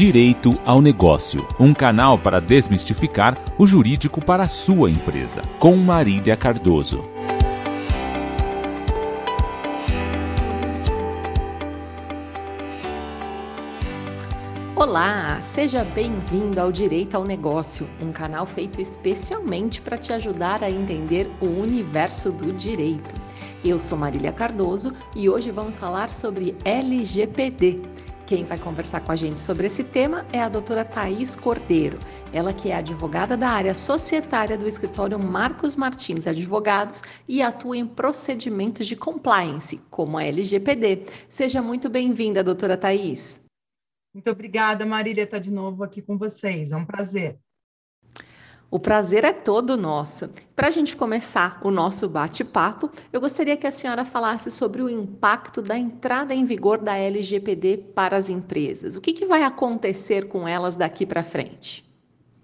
Direito ao Negócio, um canal para desmistificar o jurídico para a sua empresa, com Marília Cardoso. Olá, seja bem-vindo ao Direito ao Negócio, um canal feito especialmente para te ajudar a entender o universo do direito. Eu sou Marília Cardoso e hoje vamos falar sobre LGPD. Quem vai conversar com a gente sobre esse tema é a doutora Thaís Cordeiro, ela que é advogada da área societária do escritório Marcos Martins Advogados e atua em procedimentos de compliance, como a LGPD. Seja muito bem-vinda, doutora Thaís. Muito obrigada, Marília, estar de novo aqui com vocês. É um prazer. O prazer é todo nosso. Para a gente começar o nosso bate-papo, eu gostaria que a senhora falasse sobre o impacto da entrada em vigor da LGPD para as empresas. O que, que vai acontecer com elas daqui para frente?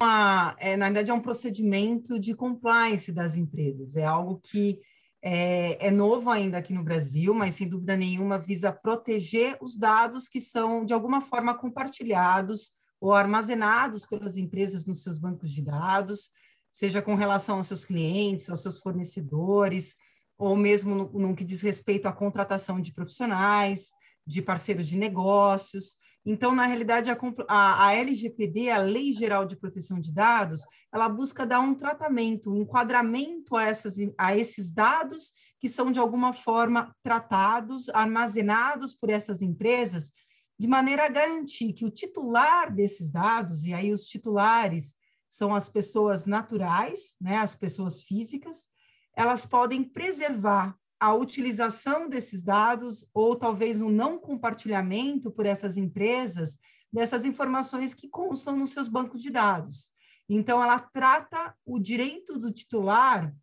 Uma, é, na verdade, é um procedimento de compliance das empresas. É algo que é, é, novo ainda aqui no Brasil, mas sem dúvida nenhuma visa proteger os dados que são, de alguma forma, compartilhados ou armazenados pelas empresas nos seus bancos de dados, seja com relação aos seus clientes, aos seus fornecedores, ou mesmo no, no que diz respeito à contratação de profissionais, de parceiros de negócios. Então, na realidade, a, a, a, LGPD, a Lei Geral de Proteção de Dados, ela busca dar um tratamento, um enquadramento a, essas, a esses dados que são, de alguma forma, tratados, armazenados por essas empresas de maneira a garantir que o titular desses dados, e aí os titulares são as pessoas naturais, né, as pessoas físicas, elas podem preservar a utilização desses dados ou talvez um não compartilhamento por essas empresas dessas informações que constam nos seus bancos de dados. Então, ela trata o direito do titular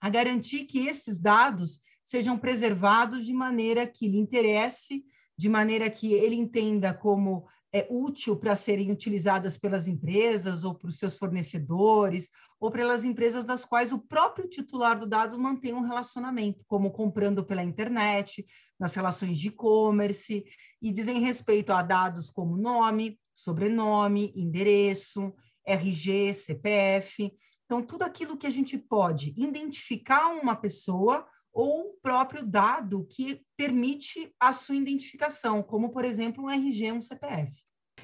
a garantir que esses dados sejam preservados de maneira que lhe interesse de maneira que ele entenda como é útil para serem utilizadas pelas empresas ou para os seus fornecedores ou pelas empresas das quais o próprio titular do dado mantém um relacionamento, como comprando pela internet, nas relações de e-commerce, e dizem respeito a dados como nome, sobrenome, endereço, RG, CPF. Então, tudo aquilo que a gente pode identificar uma pessoa ou o próprio dado que permite a sua identificação, como, por exemplo, um RG, um CPF.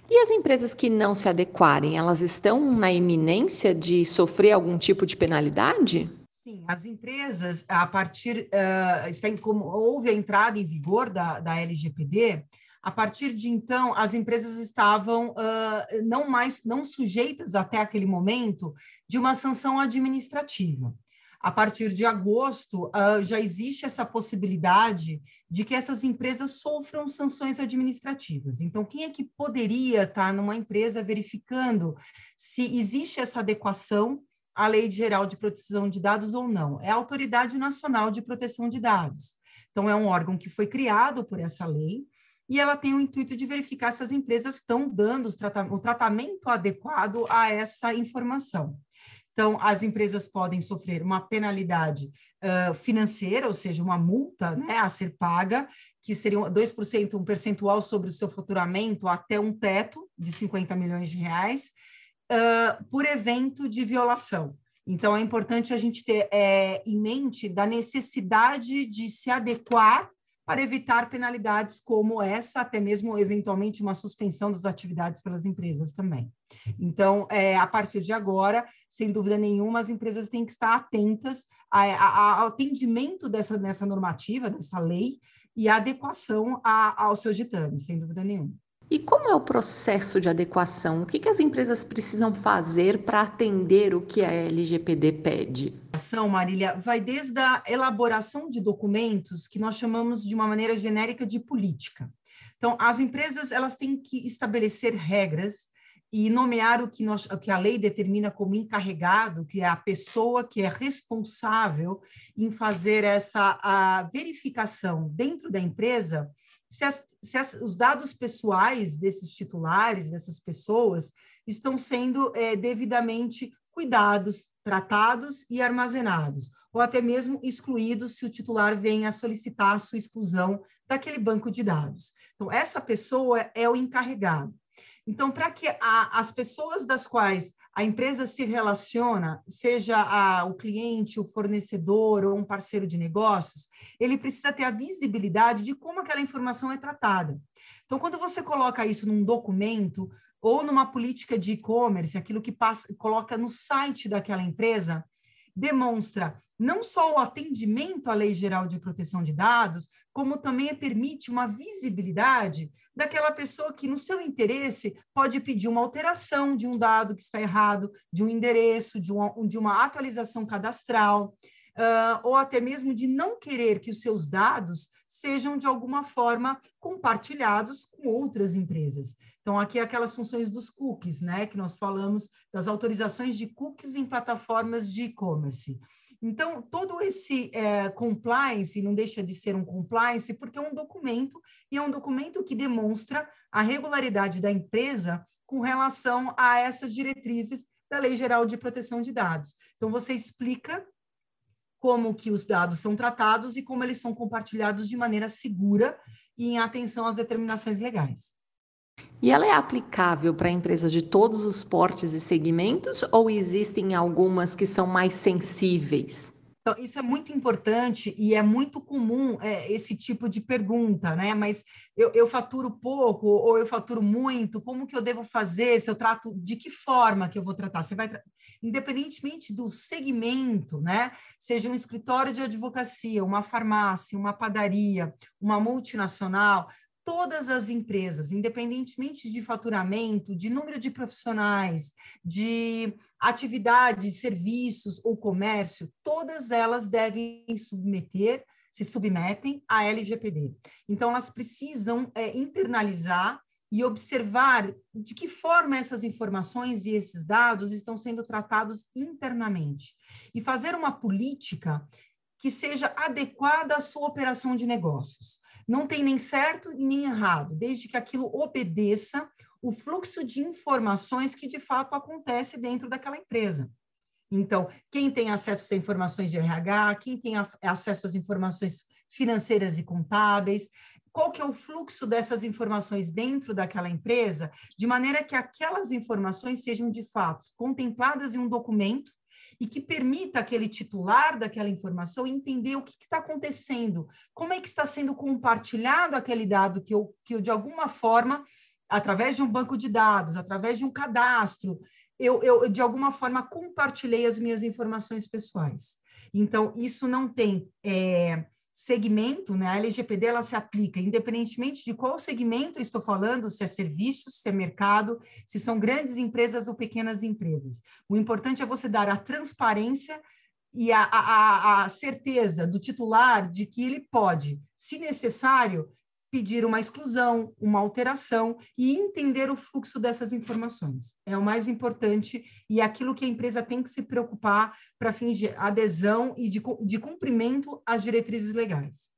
E as empresas que não se adequarem, elas estão na iminência de sofrer algum tipo de penalidade? Sim, as empresas, a partir, uh, como houve a entrada em vigor da, da LGPD, a partir de então, as empresas estavam uh, não mais não sujeitas até aquele momento de uma sanção administrativa a partir de agosto, uh, já existe essa possibilidade de que essas empresas sofram sanções administrativas. Então, quem é que poderia estar numa empresa verificando se existe essa adequação à Lei Geral de Proteção de Dados ou não? É a Autoridade Nacional de Proteção de Dados. Então, é um órgão que foi criado por essa lei e ela tem o intuito de verificar se as empresas estão dando o tratamento adequado a essa informação. Então, as empresas podem sofrer uma penalidade uh, financeira, ou seja, uma multa né, a ser paga, que seria 2%, um percentual sobre o seu faturamento, até um teto de 50 milhões de reais, uh, por evento de violação. Então, é importante a gente ter é, em mente da necessidade de se adequar para evitar penalidades como essa, até mesmo eventualmente uma suspensão das atividades pelas empresas também. Então, é, a partir de agora, sem dúvida nenhuma, as empresas têm que estar atentas ao atendimento dessa, dessa normativa, dessa lei, e a adequação a, aos seus ditames, sem dúvida nenhuma. E como é o processo de adequação? O que, que as empresas precisam fazer para atender o que a LGPD pede? Ação, Marília, vai desde a elaboração de documentos, que nós chamamos de uma maneira genérica de política. Então, as empresas elas têm que estabelecer regras e nomear o que, nós, o que a lei determina como encarregado, que é a pessoa que é responsável em fazer essa verificação dentro da empresa se, as, se as, os dados pessoais desses titulares, dessas pessoas, estão sendo é, devidamente cuidados, tratados e armazenados, ou até mesmo excluídos se o titular vem a solicitar a sua exclusão daquele banco de dados. Então, essa pessoa é o encarregado. Então, para que a, as pessoas das quais a empresa se relaciona, seja a, o cliente, o fornecedor ou um parceiro de negócios, ele precisa ter a visibilidade de como aquela informação é tratada. Então, quando você coloca isso num documento ou numa política de e-commerce, aquilo que passa, coloca no site daquela empresa, demonstra não só o atendimento à Lei Geral de Proteção de Dados, como também permite uma visibilidade daquela pessoa que, no seu interesse, pode pedir uma alteração de um dado que está errado, de um endereço, de uma, de uma atualização cadastral uh, ou até mesmo de não querer que os seus dados sejam de alguma forma compartilhados com outras empresas. Então, aqui é aquelas funções dos cookies, né, que nós falamos das autorizações de cookies em plataformas de e-commerce. Então, todo esse é, compliance não deixa de ser um compliance, porque é um documento, e é um documento que demonstra a regularidade da empresa com relação a essas diretrizes da Lei Geral de Proteção de Dados. Então, você explica como que os dados são tratados e como eles são compartilhados de maneira segura e em atenção às determinações legais. E ela é aplicável para empresas de todos os portes e segmentos ou existem algumas que são mais sensíveis? Então, isso é muito importante e é muito comum é, esse tipo de pergunta, né? Mas eu, eu, faturo pouco ou eu faturo muito, como que eu devo fazer? Se eu trato, de que forma que eu vou tratar? Você vai, independentemente do segmento, né? Seja um escritório de advocacia, uma farmácia, uma padaria, uma multinacional, todas as empresas, independentemente de faturamento, de número de profissionais, de atividades, serviços ou comércio, todas elas devem submeter, se submetem à LGPD. Então, elas precisam é, internalizar e observar de que forma essas informações e esses dados estão sendo tratados internamente e fazer uma política que seja adequada à sua operação de negócios. Não tem nem certo nem errado, desde que aquilo obedeça o fluxo de informações que de fato acontece dentro daquela empresa. Então, quem tem acesso às informações de RH, quem tem acesso às informações financeiras e contábeis, qual que é o fluxo dessas informações dentro daquela empresa, de maneira que aquelas informações sejam de fato contempladas em um documento e que permita aquele titular daquela informação entender o que está acontecendo, como é que está sendo compartilhado aquele dado que eu, que eu, de alguma forma, através de um banco de dados, através de um cadastro, eu, eu, de alguma forma, compartilhei as minhas informações pessoais. Então, isso não tem. É, segmento, né? A LGPD ela se aplica independentemente de qual segmento estou falando, se é serviços, se é mercado, se são grandes empresas ou pequenas empresas. O importante é você dar a transparência e a, a, a certeza do titular de que ele pode, se necessário, pedir uma exclusão, uma alteração e entender o fluxo dessas informações. É o mais importante e é aquilo que a empresa tem que se preocupar para fins de adesão e de, de cumprimento às diretrizes legais.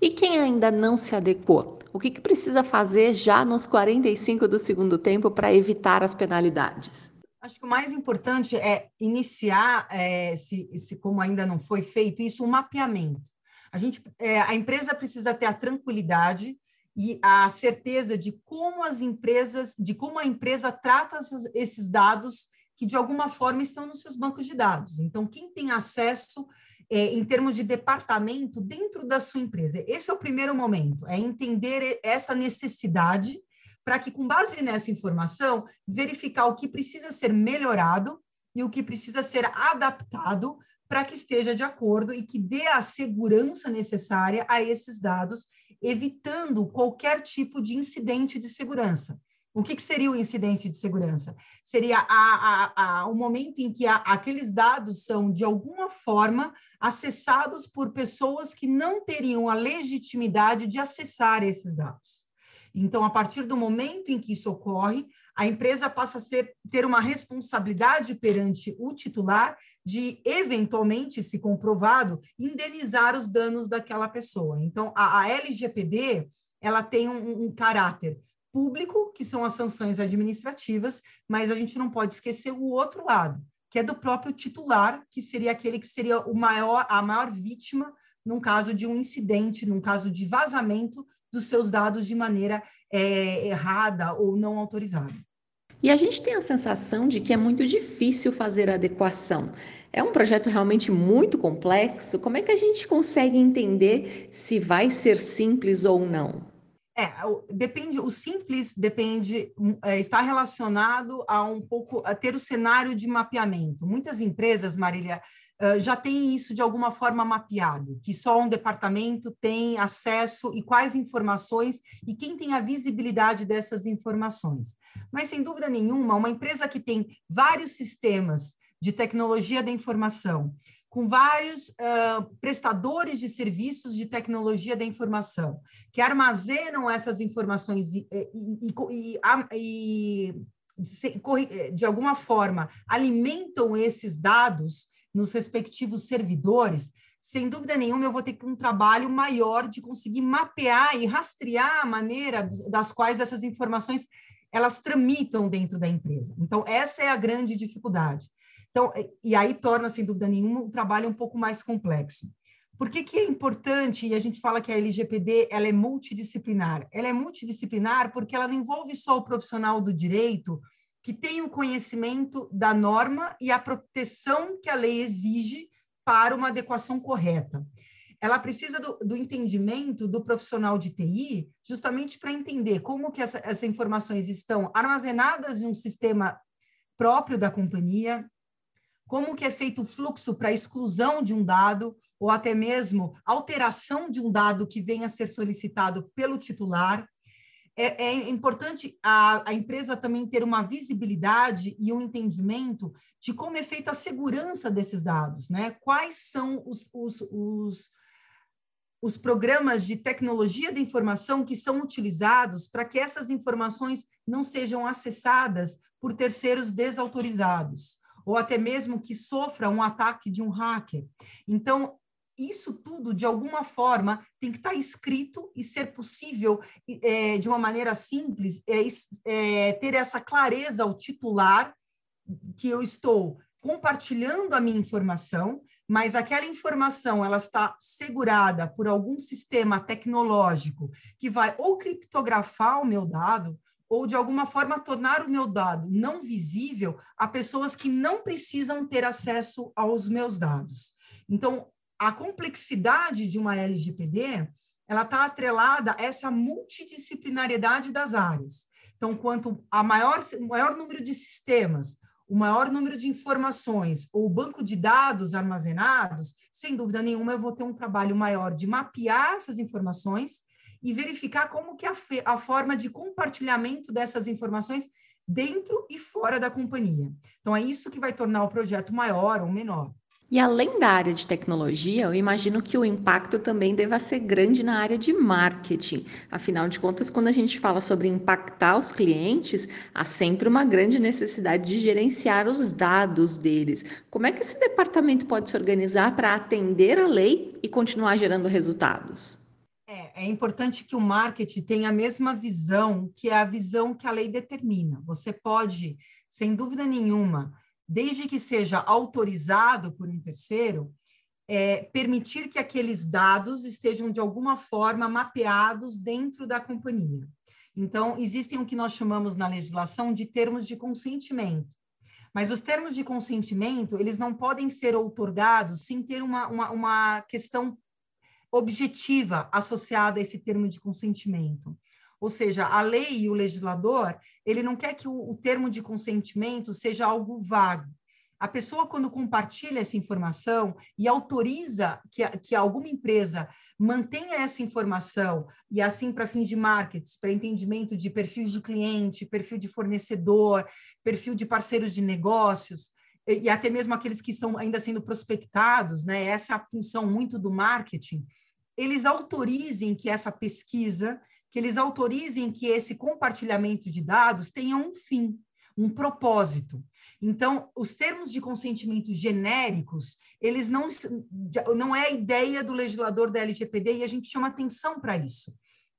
E quem ainda não se adequou? O que, que precisa fazer já nos 45 do segundo tempo para evitar as penalidades? Acho que o mais importante é iniciar, é, se, se como ainda não foi feito, isso, um mapeamento a, gente, é, a empresa precisa ter a tranquilidade e a certeza de como as empresas, de como a empresa trata esses dados que de alguma forma estão nos seus bancos de dados. Então, quem tem acesso é, em termos de departamento dentro da sua empresa? Esse é o primeiro momento, é entender essa necessidade para que, com base nessa informação, verificar o que precisa ser melhorado e o que precisa ser adaptado para que esteja de acordo e que dê a segurança necessária a esses dados, evitando qualquer tipo de incidente de segurança. O que, que seria o incidente de segurança? Seria a, a, a, o momento em que aqueles dados são, de alguma forma, acessados por pessoas que não teriam a legitimidade de acessar esses dados. Então, a partir do momento em que isso ocorre, a empresa passa a ser, ter uma responsabilidade perante o titular de, eventualmente, se comprovado, indenizar os danos daquela pessoa. Então, a, a LGPD ela tem um, um caráter público, que são as sanções administrativas, mas a gente não pode esquecer o outro lado, que é do próprio titular, que seria aquele que seria o maior, a maior vítima num caso de um incidente, num caso de vazamento dos seus dados de maneira é, errada ou não autorizada. E a gente tem a sensação de que é muito difícil fazer adequação. É um projeto realmente muito complexo. Como é que a gente consegue entender se vai ser simples ou não? É, depende, o simples depende, é, está relacionado a um pouco, a ter o cenário de mapeamento. Muitas empresas, Marília, já têm isso de alguma forma mapeado, que só um departamento tem acesso e quais informações e quem tem a visibilidade dessas informações. Mas, sem dúvida nenhuma, uma empresa que tem vários sistemas de tecnologia da informação, com vários uh, prestadores de serviços de tecnologia da informação, que armazenam essas informações e, e, e, e de alguma forma alimentam esses dados nos respectivos servidores, sem dúvida nenhuma eu vou ter um trabalho maior de conseguir mapear e rastrear a maneira das quais essas informações elas tramitam dentro da empresa. Então, essa é a grande dificuldade. Então, e aí torna, sem dúvida nenhuma, o trabalho um pouco mais complexo. Por que, que é importante, e a gente fala que a LGPD ela é multidisciplinar? Ela é multidisciplinar porque ela não envolve só o profissional do direito que tem o conhecimento da norma e a proteção que a lei exige para uma adequação correta. Ela precisa do, do entendimento do profissional de TI, justamente para entender como que essa, essas informações estão armazenadas em um sistema próprio da companhia, como que é feito o fluxo para exclusão de um dado ou até mesmo alteração de um dado que venha a ser solicitado pelo titular. É, é importante a, a, empresa também ter uma visibilidade e um entendimento de como é feita a segurança desses dados, né? Quais são os, os, os, os programas de tecnologia da informação que são utilizados para que essas informações não sejam acessadas por terceiros desautorizados ou até mesmo que sofra um ataque de um hacker. Então, isso tudo, de alguma forma, tem que estar escrito e ser possível, é, de uma maneira simples, é, é, ter essa clareza ao titular que eu estou compartilhando a minha informação, mas aquela informação ela está segurada por algum sistema tecnológico que vai ou criptografar o meu dado ou de alguma forma tornar o meu dado não visível a pessoas que não precisam ter acesso aos meus dados. Então, a complexidade de uma LGPD, ela está atrelada a essa multidisciplinariedade das áreas. Então, quanto a maior, maior número de sistemas, o maior número de informações ou banco de dados armazenados, sem dúvida nenhuma, eu vou ter um trabalho maior de mapear essas informações e verificar como que a, a forma de compartilhamento dessas informações dentro e fora da companhia. Então, é isso que vai tornar o projeto maior ou menor. E além da área de tecnologia, eu imagino que o impacto também deva ser grande na área de marketing. Afinal de contas, quando a gente fala sobre impactar os clientes, há sempre uma grande necessidade de gerenciar os dados deles. Como é que esse departamento pode se organizar para atender a lei e continuar gerando resultados? É, é importante que o marketing tenha a mesma visão que é a visão que a lei determina. Você pode, sem dúvida nenhuma, desde que seja autorizado por um terceiro, é, permitir que aqueles dados estejam de alguma forma mapeados dentro da companhia. Então, existem o que nós chamamos na legislação de termos de consentimento. Mas os termos de consentimento, eles não podem ser outorgados sem ter uma, uma, uma questão objetiva associada a esse termo de consentimento. Ou seja, a lei e o legislador, ele não quer que o, o termo de consentimento seja algo vago. A pessoa, quando compartilha essa informação e autoriza que, que alguma empresa mantenha essa informação, e assim para fins de marketing, para entendimento de perfil de cliente, perfil de fornecedor, perfil de parceiros de negócios, e até mesmo aqueles que estão ainda sendo prospectados, né? Essa é a função muito do marketing. Eles autorizem que essa pesquisa, que eles autorizem que esse compartilhamento de dados tenha um fim, um propósito. Então, os termos de consentimento genéricos, eles não não é a ideia do legislador da LGPD e a gente chama atenção para isso,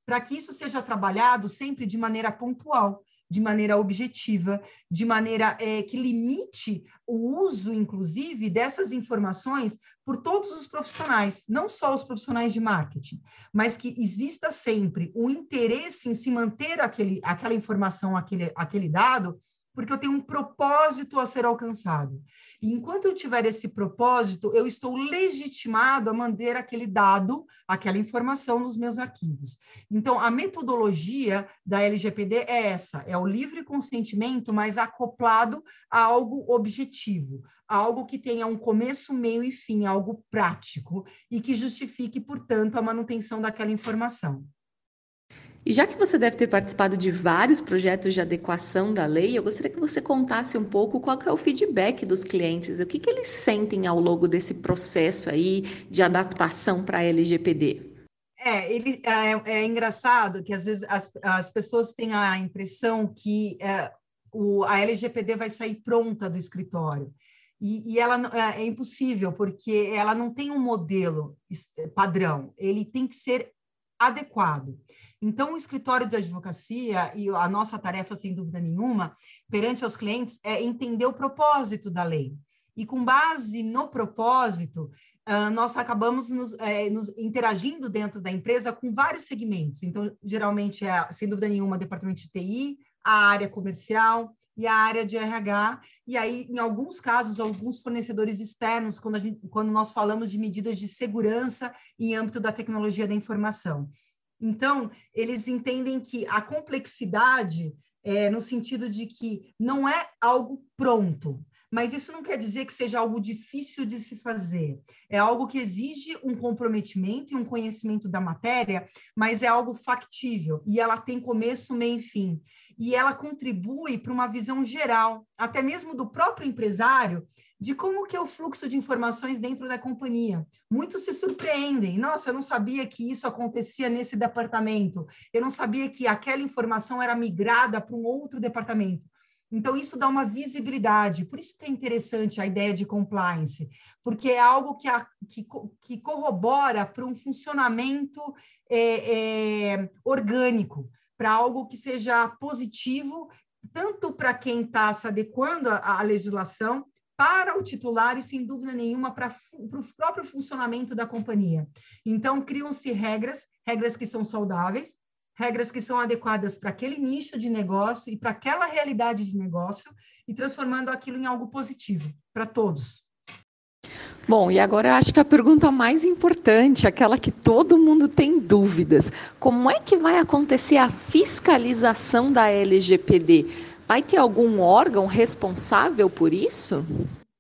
para que isso seja trabalhado sempre de maneira pontual de maneira objetiva, de maneira é, que limite o uso, inclusive, dessas informações por todos os profissionais, não só os profissionais de marketing, mas que exista sempre o interesse em se manter aquele, aquela informação, aquele, aquele dado porque eu tenho um propósito a ser alcançado. E enquanto eu tiver esse propósito, eu estou legitimado a manter aquele dado, aquela informação nos meus arquivos. Então, a metodologia da LGPD é essa: é o livre consentimento, mas acoplado a algo objetivo, algo que tenha um começo, meio e fim, algo prático e que justifique, portanto, a manutenção daquela informação. E já que você deve ter participado de vários projetos de adequação da lei, eu gostaria que você contasse um pouco qual é o feedback dos clientes, o que, que eles sentem ao longo desse processo aí de adaptação para a LGPD. É, ele, é, é, engraçado que às vezes as, as pessoas têm a impressão que é, o, a LGPD vai sair pronta do escritório. E, e ela é, é impossível, porque ela não tem um modelo padrão, ele tem que ser adequado. Então, o escritório de advocacia e a nossa tarefa, sem dúvida nenhuma, perante aos clientes, é entender o propósito da lei. E com base no propósito, uh, nós acabamos nos, é, nos, interagindo dentro da empresa com vários segmentos. Então, geralmente é, sem dúvida nenhuma, departamento de TI, a área comercial e a área de RH. E aí, em alguns casos, alguns fornecedores externos, quando, gente, quando nós falamos de medidas de segurança em âmbito da tecnologia da informação. Então, eles entendem que a complexidade é no sentido de que não é algo pronto, mas isso não quer dizer que seja algo difícil de se fazer. É algo que exige um comprometimento e um conhecimento da matéria, mas é algo factível e ela tem começo, meio e fim. E ela contribui para uma visão geral, até mesmo do próprio empresário, de como que é o fluxo de informações dentro da companhia. Muitos se surpreendem. Nossa, eu não sabia que isso acontecia nesse departamento. Eu não sabia que aquela informação era migrada para um outro departamento. Então, isso dá uma visibilidade. Por isso que é interessante a ideia de compliance, porque é algo que, a, que, que corrobora para um funcionamento é, é, orgânico, para algo que seja positivo, tanto para quem está se adequando à, à legislação, para o titular e, sem dúvida nenhuma, para, para o próprio funcionamento da companhia. Então, criam-se regras, regras que são saudáveis, regras que são adequadas para aquele nicho de negócio e para aquela realidade de negócio e transformando aquilo em algo positivo para todos. Bom, e agora acho que a pergunta mais importante, aquela que todo mundo tem dúvidas: como é que vai acontecer a fiscalização da LGPD? Vai ter algum órgão responsável por isso?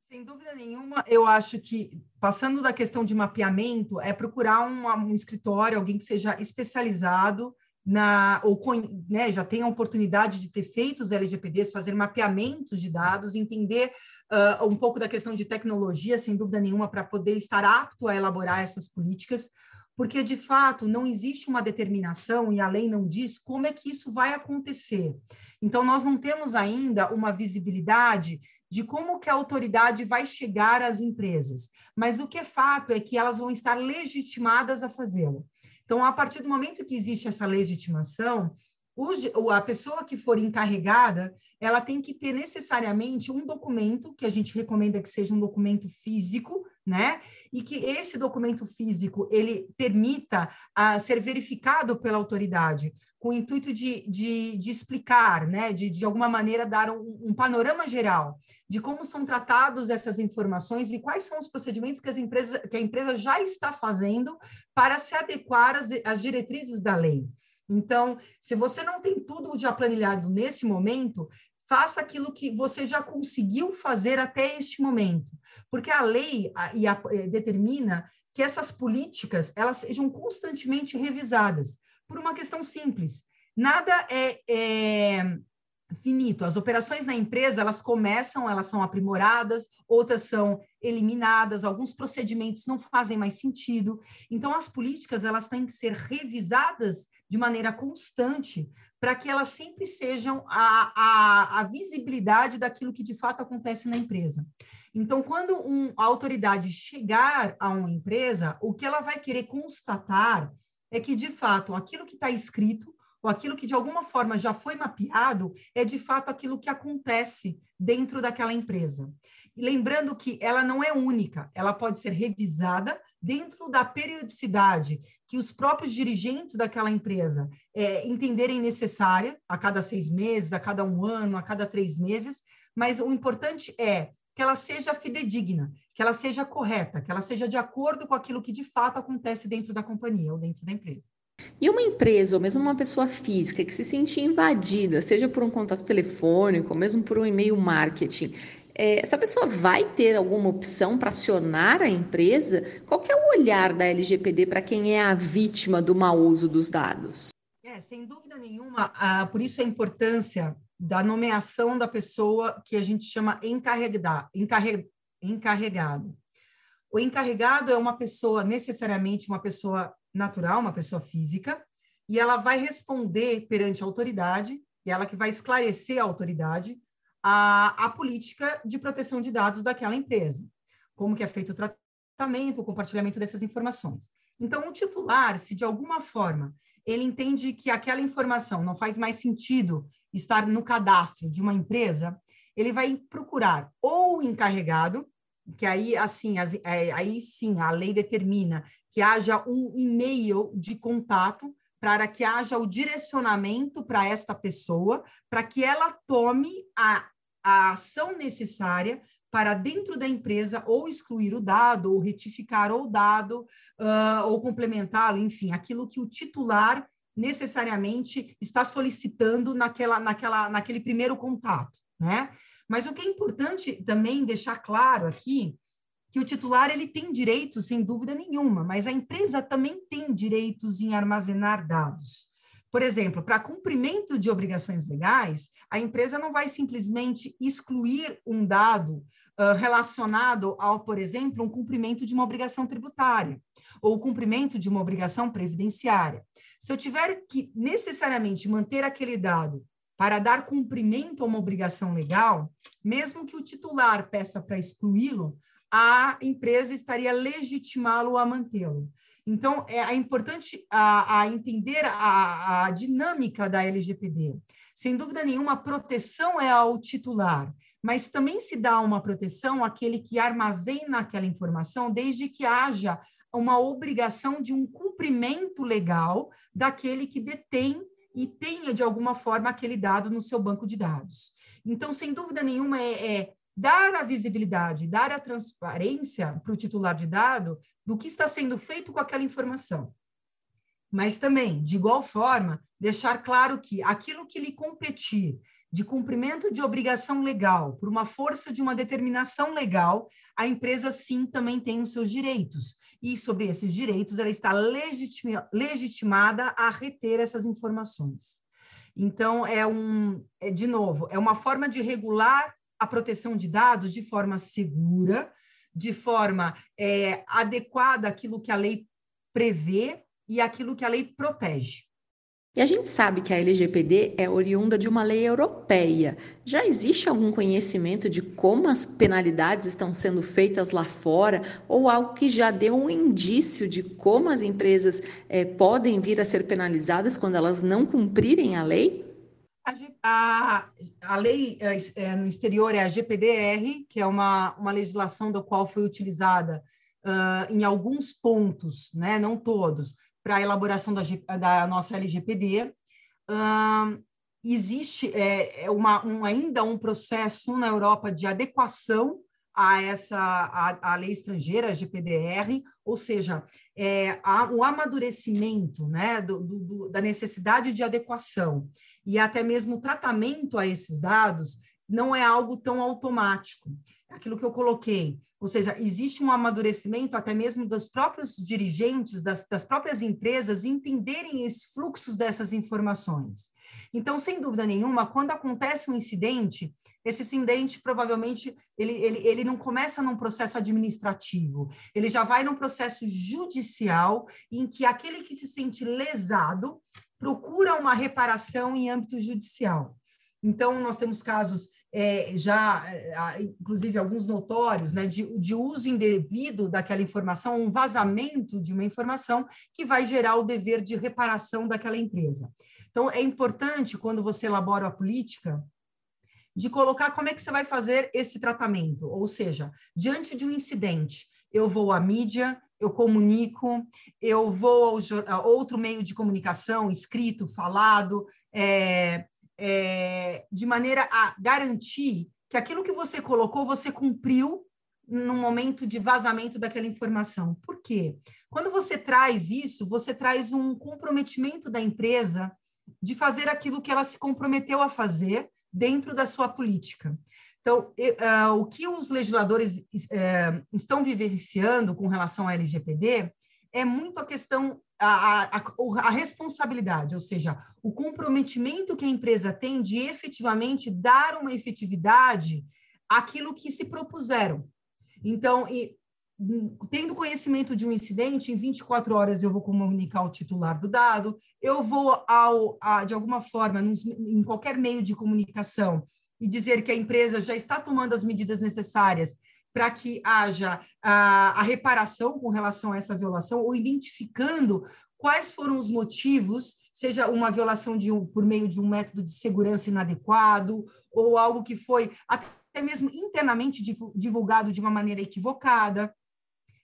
Sem dúvida nenhuma, eu acho que passando da questão de mapeamento, é procurar um, um escritório, alguém que seja especializado na, ou né, já tem a oportunidade de ter feito os LGPDs, fazer mapeamentos de dados, entender uh, um pouco da questão de tecnologia, sem dúvida nenhuma, para poder estar apto a elaborar essas políticas, porque de fato não existe uma determinação e a lei não diz como é que isso vai acontecer. Então nós não temos ainda uma visibilidade de como que a autoridade vai chegar às empresas, mas o que é fato é que elas vão estar legitimadas a fazê-lo. Então, a partir do momento que existe essa legitimação, a pessoa que for encarregada, ela tem que ter necessariamente um documento, que a gente recomenda que seja um documento físico, né? E que esse documento físico, ele permita uh, ser verificado pela autoridade, com o intuito de, de, de explicar, né? De, de alguma maneira dar um, um, panorama geral de como são tratados essas informações e quais são os procedimentos que, as empresas, que a empresa já está fazendo para se adequar às, às diretrizes da lei. Então, se você não tem tudo já planilhado nesse momento, faça aquilo que você já conseguiu fazer até este momento, porque a lei a, a, a, eh, determina que essas políticas elas sejam constantemente revisadas por uma questão simples. Nada é, é finito. As operações na empresa, elas começam, elas são aprimoradas, outras são eliminadas, alguns procedimentos não fazem mais sentido. Então, as políticas, elas têm que ser revisadas de maneira constante para que elas sempre sejam a, a, a, visibilidade daquilo que de fato acontece na empresa. Então, quando um, a autoridade chegar a uma empresa, o que ela vai querer constatar é que, de fato, aquilo que está escrito ou aquilo que de alguma forma já foi mapeado, é de fato aquilo que acontece dentro daquela empresa. E lembrando que ela não é única, ela pode ser revisada dentro da periodicidade que os próprios dirigentes daquela empresa é, entenderem necessária, a cada seis meses, a cada um ano, a cada três meses, mas o importante é que ela seja fidedigna, que ela seja correta, que ela seja de acordo com aquilo que de fato acontece dentro da companhia ou dentro da empresa. E uma empresa, ou mesmo uma pessoa física que se sentir invadida, seja por um contato telefônico, ou mesmo por um e-mail marketing, é, essa pessoa vai ter alguma opção para acionar a empresa? Qual é o olhar da LGPD para quem é a vítima do mau uso dos dados? É, sem dúvida nenhuma, por isso a importância da nomeação da pessoa que a gente chama encarregada, encarre, encarregado. O encarregado é uma pessoa, necessariamente uma pessoa natural, uma pessoa física, e ela vai responder perante a autoridade, e ela que vai esclarecer a autoridade a, a política de proteção de dados daquela empresa, como que é feito o tratamento, o compartilhamento dessas informações. Então, o titular, se de alguma forma ele entende que aquela informação não faz mais sentido estar no cadastro de uma empresa, ele vai procurar ou o encarregado, que aí assim, é, aí sim a lei determina que haja um e-mail de contato para que haja o direcionamento para esta pessoa, para que ela tome a, a ação necessária para dentro da empresa ou excluir o dado, ou retificar o dado, uh, ou complementá-lo, enfim, aquilo que o titular necessariamente está solicitando naquela, naquela, naquele primeiro contato, né? Mas o que é importante também deixar claro aqui que o titular ele tem direitos, sem dúvida nenhuma, mas a empresa também tem direitos em armazenar dados. Por exemplo, para cumprimento de obrigações legais, a empresa não vai simplesmente excluir um dado uh, relacionado ao, por exemplo, um cumprimento de uma obrigação tributária ou o cumprimento de uma obrigação previdenciária. Se eu tiver que necessariamente manter aquele dado para dar cumprimento a uma obrigação legal, mesmo que o titular peça para excluí-lo, a empresa estaria legitimá-lo a mantê-lo. Então, é, é importante a, a entender a, a, dinâmica da LGPD. Sem dúvida nenhuma, a proteção é ao titular, mas também se dá uma proteção àquele que armazena aquela informação, desde que haja uma obrigação de um cumprimento legal daquele que detém e tenha, de alguma forma, aquele dado no seu banco de dados. Então, sem dúvida nenhuma, é, é dar a visibilidade, dar a transparência para o titular de dado do que está sendo feito com aquela informação. Mas também, de igual forma, deixar claro que aquilo que lhe competir de cumprimento de obrigação legal por uma força de uma determinação legal, a empresa sim também tem os seus direitos. E sobre esses direitos, ela está legitima, legitimada a reter essas informações. Então, é um, é, de novo, é uma forma de regular a proteção de dados de forma segura, de forma é, adequada àquilo que a lei prevê e àquilo que a lei protege. E a gente sabe que a LGPD é oriunda de uma lei europeia. Já existe algum conhecimento de como as penalidades estão sendo feitas lá fora, ou algo que já deu um indício de como as empresas é, podem vir a ser penalizadas quando elas não cumprirem a lei? A, a lei é, é, no exterior é a GPDR, que é uma, uma legislação do qual foi utilizada uh, em alguns pontos, né, não todos, para a elaboração da, da, nossa LGPD. Uh, existe é, é, uma, um, ainda um processo na Europa de adequação a essa a, a lei estrangeira, GPDR, ou seja, é, o amadurecimento né, do, do, da necessidade de adequação e até mesmo o tratamento a esses dados não é algo tão automático. Aquilo que eu coloquei, ou seja, existe um amadurecimento até mesmo dos próprios dirigentes, das, das próprias empresas entenderem esses fluxos dessas informações. Então, sem dúvida nenhuma, quando acontece um incidente, esse incidente provavelmente ele, ele, ele não começa num processo administrativo, ele já vai num processo judicial em que aquele que se sente lesado procura uma reparação em âmbito judicial. Então, nós temos casos é, já, é, inclusive alguns notórios, né, de, de uso indevido daquela informação, um vazamento de uma informação que vai gerar o dever de reparação daquela empresa. Então, é importante, quando você elabora a política, de colocar como é que você vai fazer esse tratamento. Ou seja, diante de um incidente, eu vou à mídia, eu comunico, eu vou ao, a outro meio de comunicação, escrito, falado, é, é, de maneira a garantir que aquilo que você colocou, você cumpriu no momento de vazamento daquela informação. Por quê? Quando você traz isso, você traz um comprometimento da empresa de fazer aquilo que ela se comprometeu a fazer dentro da sua política. Então, uh, o que os legisladores uh, estão vivenciando com relação à LGPD é muito a questão, a, a, a, responsabilidade, ou seja, o comprometimento que a empresa tem de efetivamente dar uma efetividade àquilo que se propuseram. Então, e, tendo conhecimento de um incidente, em 24 horas eu vou comunicar ao titular do dado, eu vou, ao, a, de alguma forma, nos, em qualquer meio de comunicação, e dizer que a empresa já está tomando as medidas necessárias para que haja a, a reparação com relação a essa violação, ou identificando quais foram os motivos, seja uma violação de um, por meio de um método de segurança inadequado, ou algo que foi até mesmo internamente divulgado de uma maneira equivocada,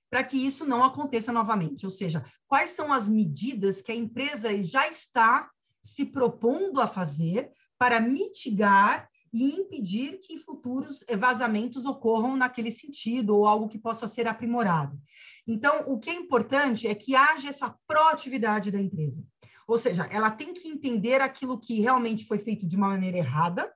para que isso não aconteça novamente. Ou seja, quais são as medidas que a empresa já está se propondo a fazer para mitigar e impedir que futuros vazamentos ocorram naquele sentido ou algo que possa ser aprimorado. Então, o que é importante é que haja essa proatividade da empresa. Ou seja, ela tem que entender aquilo que realmente foi feito de uma maneira errada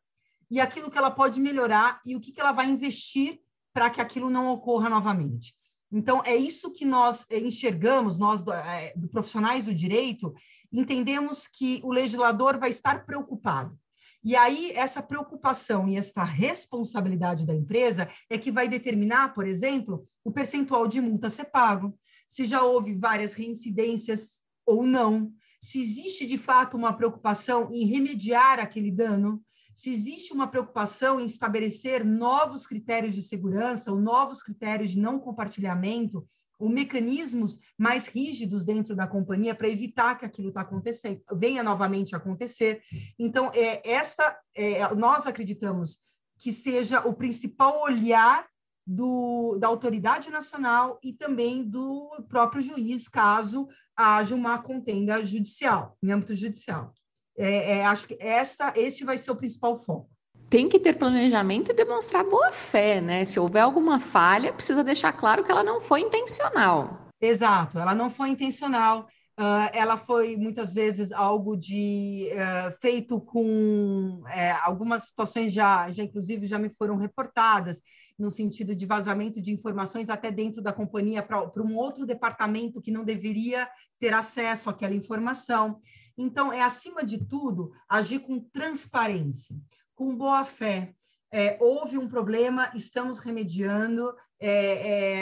e aquilo que ela pode melhorar e o que, ela vai investir para que aquilo não ocorra novamente. Então, é isso que nós enxergamos, nós do profissionais do direito, entendemos que o legislador vai estar preocupado e aí, essa preocupação e essa responsabilidade da empresa é que vai determinar, por exemplo, o percentual de multa a ser pago, se já houve várias reincidências ou não, se existe de fato uma preocupação em remediar aquele dano, se existe uma preocupação em estabelecer novos critérios de segurança ou novos critérios de não compartilhamento ou mecanismos mais rígidos dentro da companhia para evitar que aquilo está acontecendo, venha novamente acontecer. Então, é, esta, é, nós acreditamos que seja o principal olhar do, da autoridade nacional e também do próprio juiz, caso haja uma contenda judicial, em âmbito judicial. É, é, acho que esta, este vai ser o principal foco tem que ter planejamento e demonstrar boa fé, né? Se houver alguma falha, precisa deixar claro que ela não foi intencional. Exato, ela não foi intencional. Uh, ela foi muitas vezes algo de uh, feito com uh, algumas situações já, já inclusive já me foram reportadas no sentido de vazamento de informações até dentro da companhia para um outro departamento que não deveria ter acesso àquela informação. Então é acima de tudo agir com transparência com boa fé. É, houve um problema, estamos remediando, é,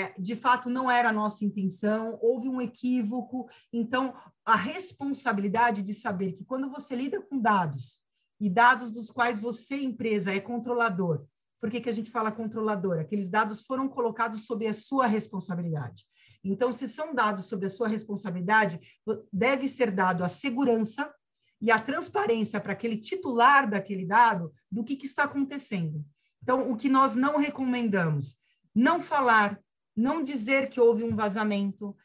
é, de fato não era a nossa intenção, houve um equívoco, então a responsabilidade de saber que quando você lida com dados, e dados dos quais você, empresa, é controlador, por que, que a gente fala controlador? Aqueles dados foram colocados sob a sua responsabilidade. Então, se são dados sob a sua responsabilidade, deve ser dado a segurança e a transparência para aquele titular daquele dado do que, que está acontecendo. Então, o que nós não recomendamos, não falar, não dizer que houve um vazamento,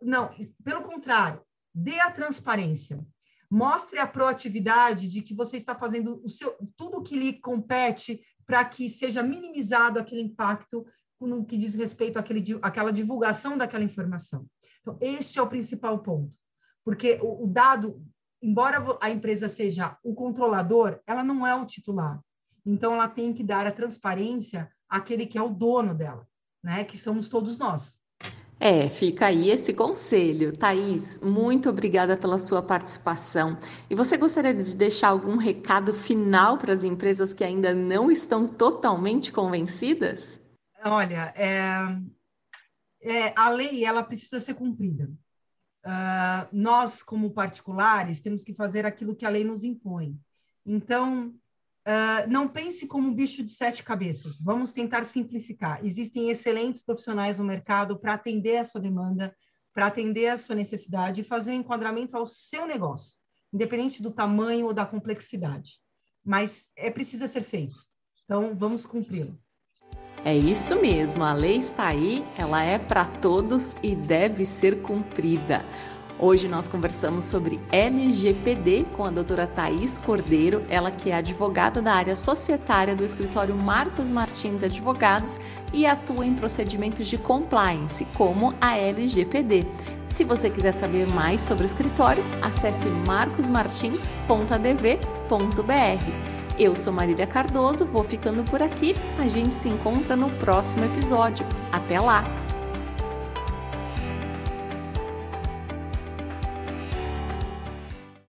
não, pelo contrário, dê a transparência. Mostre a proatividade de que você está fazendo o seu, tudo o que lhe compete para que seja minimizado aquele impacto no que diz respeito àquele, àquela divulgação daquela informação. Então, este é o principal ponto, porque o, o dado embora a empresa seja o controlador, ela não é o titular. Então, ela tem que dar a transparência àquele que é o dono dela, né? Que somos todos nós. É, fica aí esse conselho. Thaís, muito obrigada pela sua participação. E você gostaria de deixar algum recado final para as empresas que ainda não estão totalmente convencidas? Olha, é, é, a lei ela precisa ser cumprida. Uh, nós, como particulares, temos que fazer aquilo que a lei nos impõe. Então, Uh, não pense como um bicho de sete cabeças. Vamos tentar simplificar. Existem excelentes profissionais no mercado para atender a sua demanda, para atender a sua necessidade e fazer um enquadramento ao seu negócio, independente do tamanho ou da complexidade. Mas é preciso ser feito. Então, vamos cumpri-lo. É isso mesmo, a lei está aí, ela é para todos e deve ser cumprida. Hoje nós conversamos sobre LGPD com a doutora Thais Cordeiro, ela que é advogada da área societária do escritório Marcos Martins Advogados e atua em procedimentos de compliance, como a LGPD. Se você quiser saber mais sobre o escritório, acesse marcosmartins.adv.br. Eu sou Marília Cardoso, vou ficando por aqui. A gente se encontra no próximo episódio. Até lá!